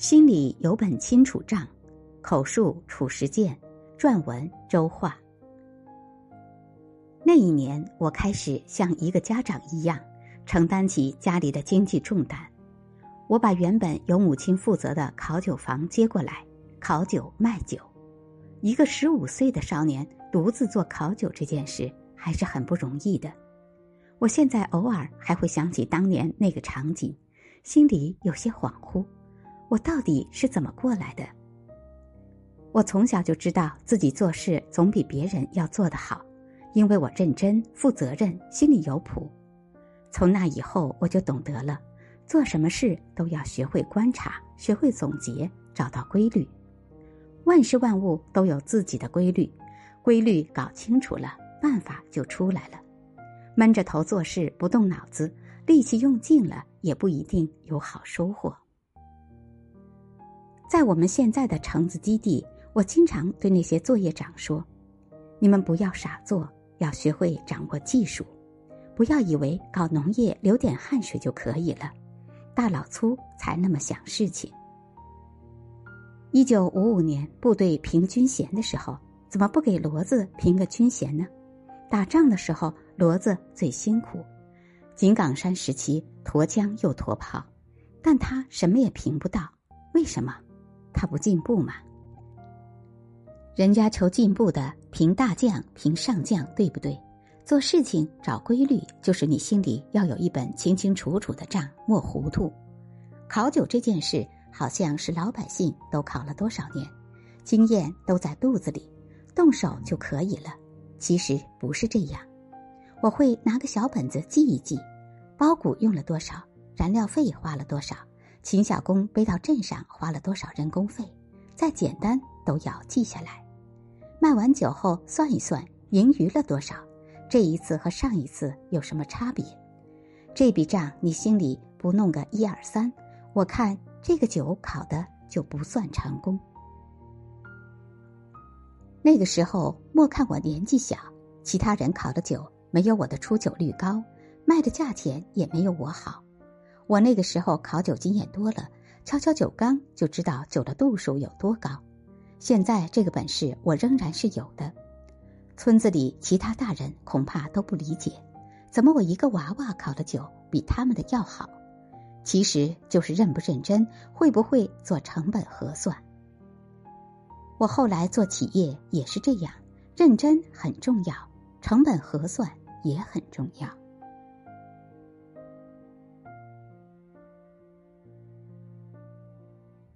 心里有本清楚账，口述处实践，撰文周话。那一年，我开始像一个家长一样承担起家里的经济重担。我把原本由母亲负责的烤酒房接过来，烤酒卖酒。一个十五岁的少年独自做烤酒这件事还是很不容易的。我现在偶尔还会想起当年那个场景，心里有些恍惚。我到底是怎么过来的？我从小就知道自己做事总比别人要做得好，因为我认真、负责任，心里有谱。从那以后，我就懂得了，做什么事都要学会观察，学会总结，找到规律。万事万物都有自己的规律，规律搞清楚了，办法就出来了。闷着头做事不动脑子，力气用尽了，也不一定有好收获。在我们现在的橙子基地，我经常对那些作业长说：“你们不要傻做，要学会掌握技术。不要以为搞农业流点汗水就可以了，大老粗才那么想事情。”一九五五年部队评军衔的时候，怎么不给骡子评个军衔呢？打仗的时候，骡子最辛苦。井冈山时期，驮枪又驮炮，但他什么也评不到，为什么？他不进步嘛？人家求进步的，评大将，评上将，对不对？做事情找规律，就是你心里要有一本清清楚楚的账，莫糊涂。考酒这件事，好像是老百姓都考了多少年，经验都在肚子里，动手就可以了。其实不是这样。我会拿个小本子记一记，包谷用了多少，燃料费花了多少。秦小工背到镇上花了多少人工费？再简单都要记下来。卖完酒后算一算盈余了多少？这一次和上一次有什么差别？这笔账你心里不弄个一二三，我看这个酒考的就不算成功。那个时候莫看我年纪小，其他人考的酒没有我的出酒率高，卖的价钱也没有我好。我那个时候考酒经验多了，敲敲酒缸就知道酒的度数有多高。现在这个本事我仍然是有的。村子里其他大人恐怕都不理解，怎么我一个娃娃考的酒比他们的要好？其实就是认不认真，会不会做成本核算。我后来做企业也是这样，认真很重要，成本核算也很重要。